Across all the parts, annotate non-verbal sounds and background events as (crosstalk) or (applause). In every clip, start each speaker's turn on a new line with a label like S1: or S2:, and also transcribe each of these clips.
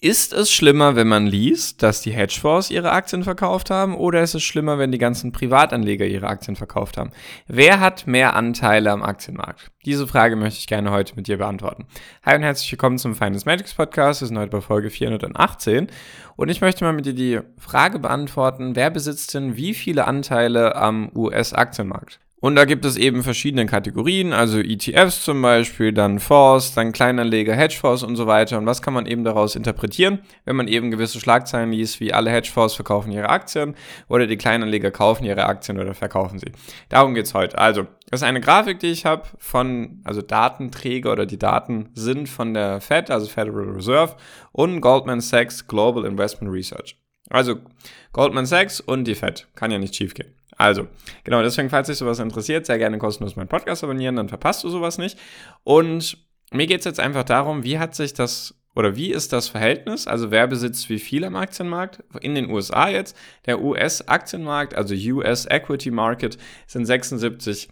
S1: Ist es schlimmer, wenn man liest, dass die Hedgefonds ihre Aktien verkauft haben, oder ist es schlimmer, wenn die ganzen Privatanleger ihre Aktien verkauft haben? Wer hat mehr Anteile am Aktienmarkt? Diese Frage möchte ich gerne heute mit dir beantworten. Hi und herzlich willkommen zum Finance Magics Podcast. Wir sind heute bei Folge 418 und ich möchte mal mit dir die Frage beantworten, wer besitzt denn wie viele Anteile am US-Aktienmarkt? Und da gibt es eben verschiedene Kategorien, also ETFs zum Beispiel, dann Fonds, dann Kleinanleger, Hedgefonds und so weiter. Und was kann man eben daraus interpretieren, wenn man eben gewisse Schlagzeilen liest, wie alle Hedgefonds verkaufen ihre Aktien oder die Kleinanleger kaufen ihre Aktien oder verkaufen sie. Darum geht's heute. Also, das ist eine Grafik, die ich habe von, also Datenträger oder die Daten sind von der Fed, also Federal Reserve und Goldman Sachs Global Investment Research. Also Goldman Sachs und die Fed. Kann ja nicht schief gehen. Also, genau, deswegen, falls dich sowas interessiert, sehr gerne kostenlos meinen Podcast abonnieren, dann verpasst du sowas nicht. Und mir geht es jetzt einfach darum, wie hat sich das oder wie ist das Verhältnis? Also wer besitzt wie viel am Aktienmarkt? In den USA jetzt. Der US-Aktienmarkt, also US Equity Market, sind 76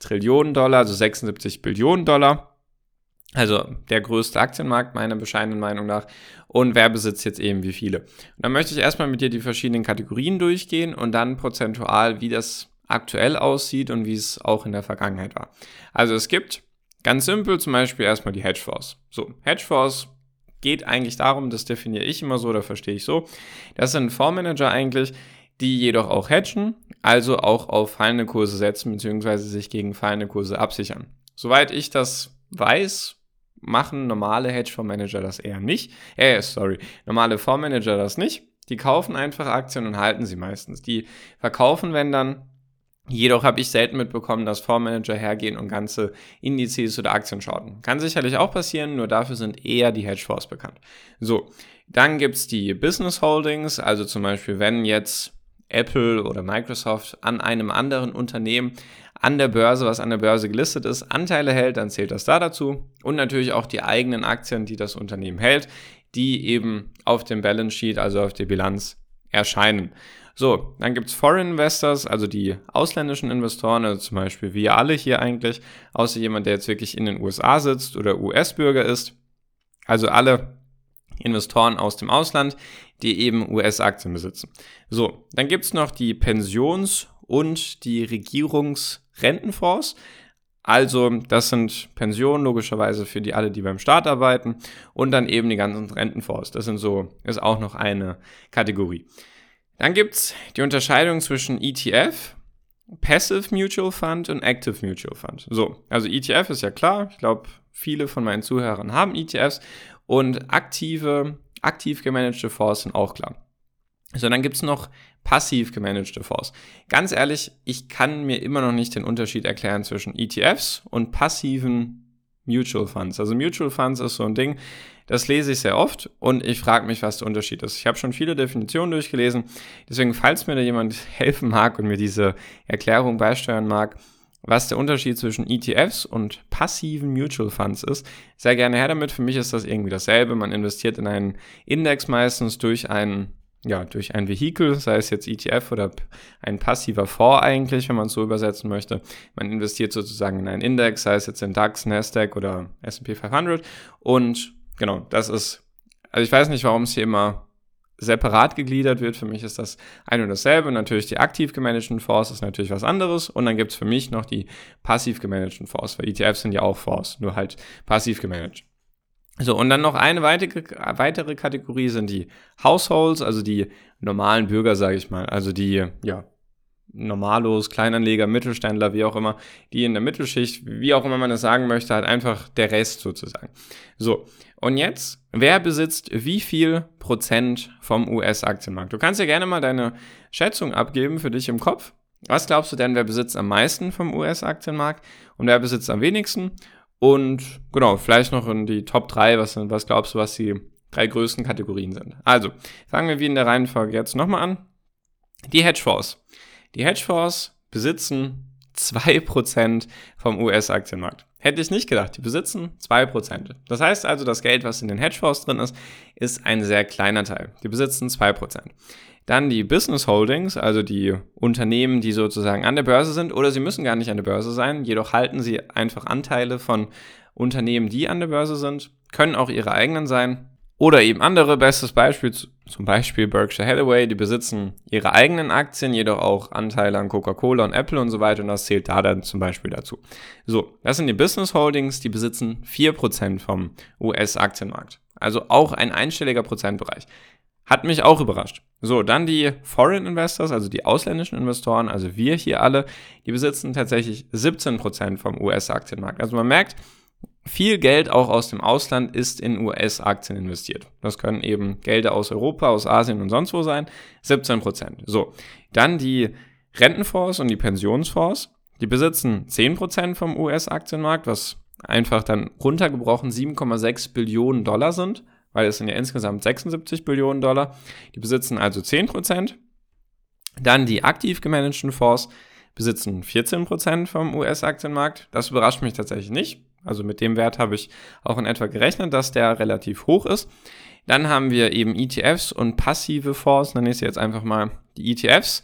S1: Trillionen Dollar, also 76 Billionen Dollar. Also der größte Aktienmarkt meiner bescheidenen Meinung nach. Und wer besitzt jetzt eben wie viele? Und dann möchte ich erstmal mit dir die verschiedenen Kategorien durchgehen und dann prozentual, wie das aktuell aussieht und wie es auch in der Vergangenheit war. Also es gibt ganz simpel zum Beispiel erstmal die Hedgefonds. So, Hedgefonds geht eigentlich darum, das definiere ich immer so oder verstehe ich so. Das sind Fondsmanager eigentlich, die jedoch auch hedgen, also auch auf fallende Kurse setzen bzw. sich gegen fallende Kurse absichern. Soweit ich das weiß, machen normale Hedgefondsmanager das eher nicht. Äh, sorry, normale Fondsmanager das nicht. Die kaufen einfach Aktien und halten sie meistens. Die verkaufen, wenn dann. Jedoch habe ich selten mitbekommen, dass Fondsmanager hergehen und ganze Indizes oder Aktien schauten. Kann sicherlich auch passieren, nur dafür sind eher die Hedgefonds bekannt. So, dann gibt es die Business Holdings, also zum Beispiel, wenn jetzt Apple oder Microsoft an einem anderen Unternehmen an der Börse, was an der Börse gelistet ist, Anteile hält, dann zählt das da dazu. Und natürlich auch die eigenen Aktien, die das Unternehmen hält, die eben auf dem Balance Sheet, also auf der Bilanz erscheinen. So, dann gibt's Foreign Investors, also die ausländischen Investoren, also zum Beispiel wir alle hier eigentlich, außer jemand, der jetzt wirklich in den USA sitzt oder US-Bürger ist. Also alle Investoren aus dem Ausland, die eben US-Aktien besitzen. So, dann gibt's noch die Pensions- und die Regierungsrentenfonds. Also, das sind Pensionen logischerweise für die alle, die beim Staat arbeiten und dann eben die ganzen Rentenfonds. Das sind so, ist auch noch eine Kategorie. Dann gibt es die Unterscheidung zwischen ETF, Passive Mutual Fund und Active Mutual Fund. So, also ETF ist ja klar. Ich glaube, viele von meinen Zuhörern haben ETFs und aktive, aktiv gemanagte Fonds sind auch klar. So, dann gibt's noch passiv gemanagte Fonds. Ganz ehrlich, ich kann mir immer noch nicht den Unterschied erklären zwischen ETFs und passiven Mutual Funds. Also Mutual Funds ist so ein Ding, das lese ich sehr oft und ich frage mich, was der Unterschied ist. Ich habe schon viele Definitionen durchgelesen, deswegen, falls mir da jemand (laughs) helfen mag und mir diese Erklärung beisteuern mag, was der Unterschied zwischen ETFs und passiven Mutual Funds ist, sehr gerne her damit. Für mich ist das irgendwie dasselbe. Man investiert in einen Index meistens durch einen ja, durch ein Vehikel, sei es jetzt ETF oder ein passiver Fonds eigentlich, wenn man es so übersetzen möchte. Man investiert sozusagen in einen Index, sei es jetzt in DAX, Nasdaq oder S&P 500 und genau, das ist, also ich weiß nicht, warum es hier immer separat gegliedert wird. Für mich ist das ein und dasselbe. Natürlich die aktiv gemanagten Fonds ist natürlich was anderes. Und dann gibt es für mich noch die passiv gemanagten Fonds, weil ETFs sind ja auch Fonds, nur halt passiv gemanagt. So, und dann noch eine weitere, weitere Kategorie sind die Households, also die normalen Bürger, sage ich mal. Also die, ja, Normalos, Kleinanleger, Mittelständler, wie auch immer, die in der Mittelschicht, wie auch immer man das sagen möchte, halt einfach der Rest sozusagen. So, und jetzt, wer besitzt wie viel Prozent vom US-Aktienmarkt? Du kannst ja gerne mal deine Schätzung abgeben für dich im Kopf. Was glaubst du denn, wer besitzt am meisten vom US-Aktienmarkt und wer besitzt am wenigsten? Und genau, vielleicht noch in die Top 3, was, was glaubst du, was die drei größten Kategorien sind? Also, fangen wir wie in der Reihenfolge jetzt nochmal an. Die Hedgefonds. Die Hedgefonds besitzen 2% vom US-Aktienmarkt. Hätte ich nicht gedacht, die besitzen 2%. Das heißt also, das Geld, was in den Hedgefonds drin ist, ist ein sehr kleiner Teil. Die besitzen 2%. Dann die Business Holdings, also die Unternehmen, die sozusagen an der Börse sind oder sie müssen gar nicht an der Börse sein, jedoch halten sie einfach Anteile von Unternehmen, die an der Börse sind, können auch ihre eigenen sein. Oder eben andere, bestes Beispiel, zum Beispiel Berkshire Hathaway, die besitzen ihre eigenen Aktien, jedoch auch Anteile an Coca-Cola und Apple und so weiter und das zählt da dann zum Beispiel dazu. So, das sind die Business Holdings, die besitzen 4% vom US-Aktienmarkt. Also auch ein einstelliger Prozentbereich. Hat mich auch überrascht. So, dann die Foreign Investors, also die ausländischen Investoren, also wir hier alle, die besitzen tatsächlich 17% vom US-Aktienmarkt. Also man merkt, viel Geld auch aus dem Ausland ist in US-Aktien investiert. Das können eben Gelder aus Europa, aus Asien und sonst wo sein. 17%. So, dann die Rentenfonds und die Pensionsfonds, die besitzen 10% vom US-Aktienmarkt, was einfach dann runtergebrochen 7,6 Billionen Dollar sind weil es sind ja insgesamt 76 Billionen Dollar. Die besitzen also 10%. Dann die aktiv gemanagten Fonds besitzen 14% vom US-Aktienmarkt. Das überrascht mich tatsächlich nicht. Also mit dem Wert habe ich auch in etwa gerechnet, dass der relativ hoch ist. Dann haben wir eben ETFs und passive Fonds. Dann ist jetzt einfach mal die ETFs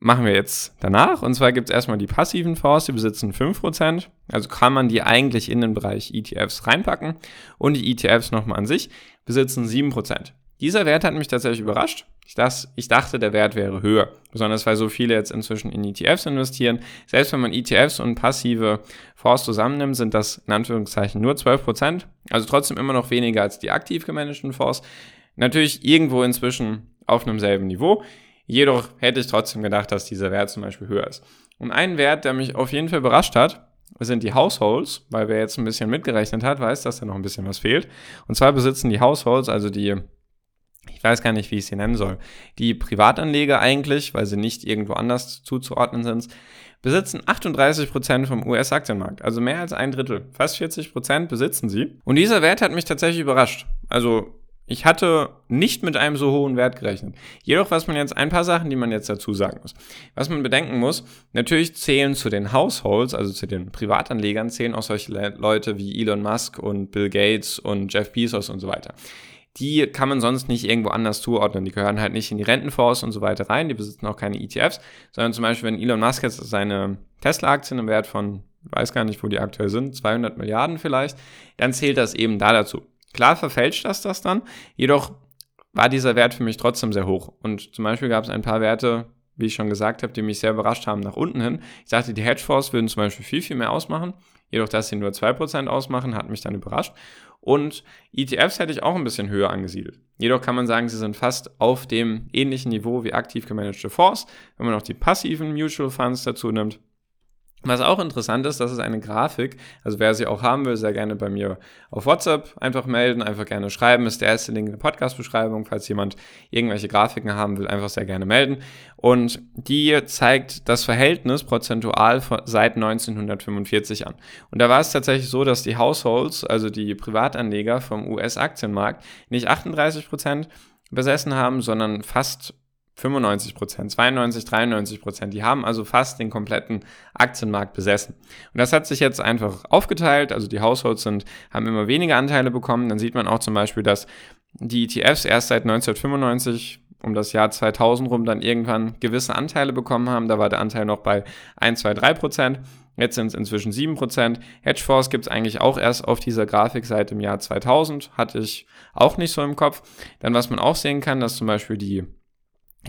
S1: machen wir jetzt danach. Und zwar gibt es erstmal die passiven Fonds, die besitzen 5%. Also kann man die eigentlich in den Bereich ETFs reinpacken. Und die ETFs nochmal an sich besitzen 7%. Dieser Wert hat mich tatsächlich überrascht. Ich, das, ich dachte, der Wert wäre höher. Besonders weil so viele jetzt inzwischen in ETFs investieren. Selbst wenn man ETFs und passive Fonds zusammennimmt, sind das in Anführungszeichen nur 12%. Also trotzdem immer noch weniger als die aktiv gemanagten Fonds. Natürlich irgendwo inzwischen auf einem selben Niveau. Jedoch hätte ich trotzdem gedacht, dass dieser Wert zum Beispiel höher ist. Und ein Wert, der mich auf jeden Fall überrascht hat, sind die Households, weil wer jetzt ein bisschen mitgerechnet hat, weiß, dass da noch ein bisschen was fehlt. Und zwar besitzen die Households, also die, ich weiß gar nicht, wie ich sie nennen soll, die Privatanleger eigentlich, weil sie nicht irgendwo anders zuzuordnen sind, besitzen 38% vom US-Aktienmarkt. Also mehr als ein Drittel. Fast 40% besitzen sie. Und dieser Wert hat mich tatsächlich überrascht. Also ich hatte nicht mit einem so hohen Wert gerechnet. Jedoch, was man jetzt, ein paar Sachen, die man jetzt dazu sagen muss. Was man bedenken muss, natürlich zählen zu den Households, also zu den Privatanlegern, zählen auch solche Leute wie Elon Musk und Bill Gates und Jeff Bezos und so weiter. Die kann man sonst nicht irgendwo anders zuordnen. Die gehören halt nicht in die Rentenfonds und so weiter rein. Die besitzen auch keine ETFs, sondern zum Beispiel, wenn Elon Musk jetzt seine Tesla-Aktien im Wert von, weiß gar nicht, wo die aktuell sind, 200 Milliarden vielleicht, dann zählt das eben da dazu. Klar verfälscht das das dann, jedoch war dieser Wert für mich trotzdem sehr hoch. Und zum Beispiel gab es ein paar Werte, wie ich schon gesagt habe, die mich sehr überrascht haben nach unten hin. Ich dachte, die Hedgefonds würden zum Beispiel viel, viel mehr ausmachen. Jedoch, dass sie nur 2% ausmachen, hat mich dann überrascht. Und ETFs hätte ich auch ein bisschen höher angesiedelt. Jedoch kann man sagen, sie sind fast auf dem ähnlichen Niveau wie aktiv gemanagte Fonds. Wenn man auch die passiven Mutual Funds dazu nimmt, was auch interessant ist, das ist eine Grafik. Also wer sie auch haben will, sehr gerne bei mir auf WhatsApp einfach melden, einfach gerne schreiben. Ist der erste Link in der Podcast-Beschreibung. Falls jemand irgendwelche Grafiken haben will, einfach sehr gerne melden. Und die zeigt das Verhältnis prozentual seit 1945 an. Und da war es tatsächlich so, dass die Households, also die Privatanleger vom US-Aktienmarkt, nicht 38 Prozent besessen haben, sondern fast 95 Prozent, 92, 93 Prozent. Die haben also fast den kompletten Aktienmarkt besessen. Und das hat sich jetzt einfach aufgeteilt. Also die Households sind, haben immer weniger Anteile bekommen. Dann sieht man auch zum Beispiel, dass die ETFs erst seit 1995 um das Jahr 2000 rum dann irgendwann gewisse Anteile bekommen haben. Da war der Anteil noch bei 1, 2, 3 Prozent. Jetzt sind es inzwischen 7 Prozent. Hedgefonds gibt es eigentlich auch erst auf dieser Grafik seit dem Jahr 2000. Hatte ich auch nicht so im Kopf. Dann was man auch sehen kann, dass zum Beispiel die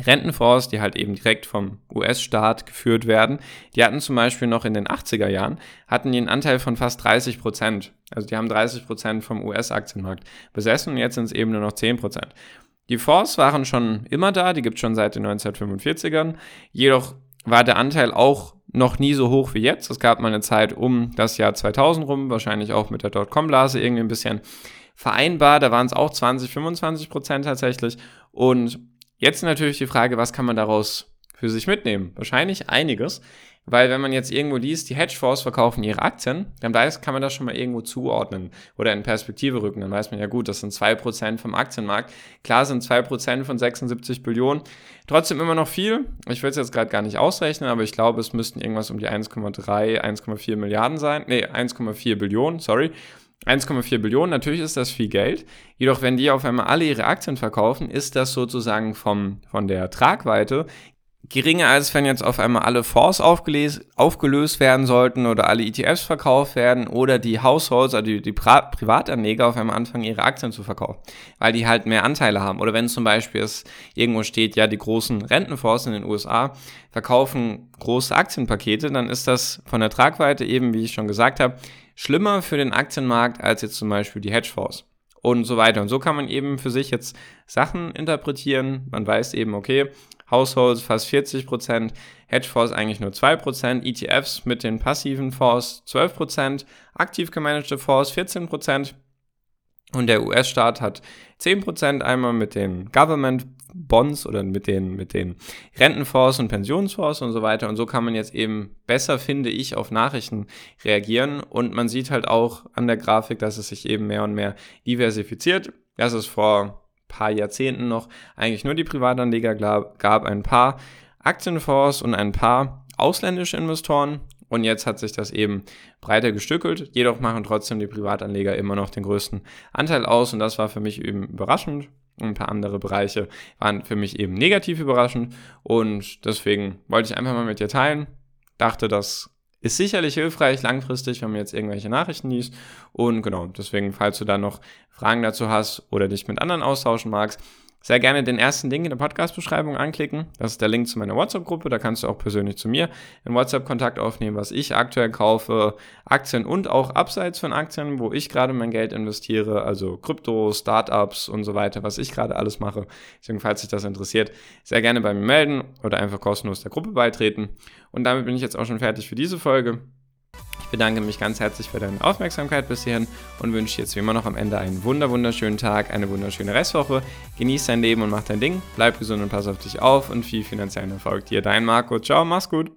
S1: Rentenfonds, die halt eben direkt vom US-Staat geführt werden, die hatten zum Beispiel noch in den 80er Jahren, hatten einen Anteil von fast 30 Prozent. Also die haben 30 Prozent vom US-Aktienmarkt besessen und jetzt sind es eben nur noch 10 Prozent. Die Fonds waren schon immer da, die gibt es schon seit den 1945ern, jedoch war der Anteil auch noch nie so hoch wie jetzt. Es gab mal eine Zeit um das Jahr 2000 rum, wahrscheinlich auch mit der Dotcom-Blase irgendwie ein bisschen vereinbar. Da waren es auch 20, 25 Prozent tatsächlich. Und Jetzt natürlich die Frage, was kann man daraus für sich mitnehmen? Wahrscheinlich einiges, weil wenn man jetzt irgendwo liest, die Hedgefonds verkaufen ihre Aktien, dann weiß, kann man das schon mal irgendwo zuordnen oder in Perspektive rücken. Dann weiß man ja gut, das sind 2% vom Aktienmarkt. Klar sind 2% von 76 Billionen trotzdem immer noch viel. Ich will es jetzt gerade gar nicht ausrechnen, aber ich glaube, es müssten irgendwas um die 1,3, 1,4 Milliarden sein. Nee, 1,4 Billionen, sorry. 1,4 Billionen, natürlich ist das viel Geld. Jedoch, wenn die auf einmal alle ihre Aktien verkaufen, ist das sozusagen vom, von der Tragweite geringer, als wenn jetzt auf einmal alle Fonds aufgelöst werden sollten oder alle ETFs verkauft werden oder die Households, also die, die Pri Privatanleger auf einmal anfangen, ihre Aktien zu verkaufen, weil die halt mehr Anteile haben. Oder wenn zum Beispiel es irgendwo steht, ja, die großen Rentenfonds in den USA verkaufen große Aktienpakete, dann ist das von der Tragweite eben, wie ich schon gesagt habe, schlimmer für den Aktienmarkt als jetzt zum Beispiel die Hedgefonds und so weiter. Und so kann man eben für sich jetzt Sachen interpretieren. Man weiß eben, okay, Households fast 40% Hedgefonds eigentlich nur 2% ETFs mit den passiven Fonds 12% aktiv gemanagte Fonds 14% und der US-Staat hat 10% einmal mit den Government Bonds oder mit den, mit den Rentenfonds und Pensionsfonds und so weiter. Und so kann man jetzt eben besser, finde ich, auf Nachrichten reagieren. Und man sieht halt auch an der Grafik, dass es sich eben mehr und mehr diversifiziert. Das ist vor paar Jahrzehnten noch eigentlich nur die Privatanleger gab, ein paar Aktienfonds und ein paar ausländische Investoren. Und jetzt hat sich das eben breiter gestückelt. Jedoch machen trotzdem die Privatanleger immer noch den größten Anteil aus. Und das war für mich eben überraschend. ein paar andere Bereiche waren für mich eben negativ überraschend. Und deswegen wollte ich einfach mal mit dir teilen. Dachte, das ist sicherlich hilfreich langfristig, wenn man jetzt irgendwelche Nachrichten liest. Und genau, deswegen, falls du da noch Fragen dazu hast oder dich mit anderen austauschen magst, sehr gerne den ersten Link in der Podcast-Beschreibung anklicken. Das ist der Link zu meiner WhatsApp-Gruppe. Da kannst du auch persönlich zu mir in WhatsApp-Kontakt aufnehmen, was ich aktuell kaufe, Aktien und auch abseits von Aktien, wo ich gerade mein Geld investiere, also Krypto, Startups und so weiter, was ich gerade alles mache. Deswegen, falls dich das interessiert, sehr gerne bei mir melden oder einfach kostenlos der Gruppe beitreten. Und damit bin ich jetzt auch schon fertig für diese Folge bedanke mich ganz herzlich für deine Aufmerksamkeit bis hierhin und wünsche jetzt wie immer noch am Ende einen wunder wunderschönen Tag, eine wunderschöne Restwoche. Genieß dein Leben und mach dein Ding. Bleib gesund und pass auf dich auf und viel finanziellen Erfolg dir. Dein Marco. Ciao, mach's gut.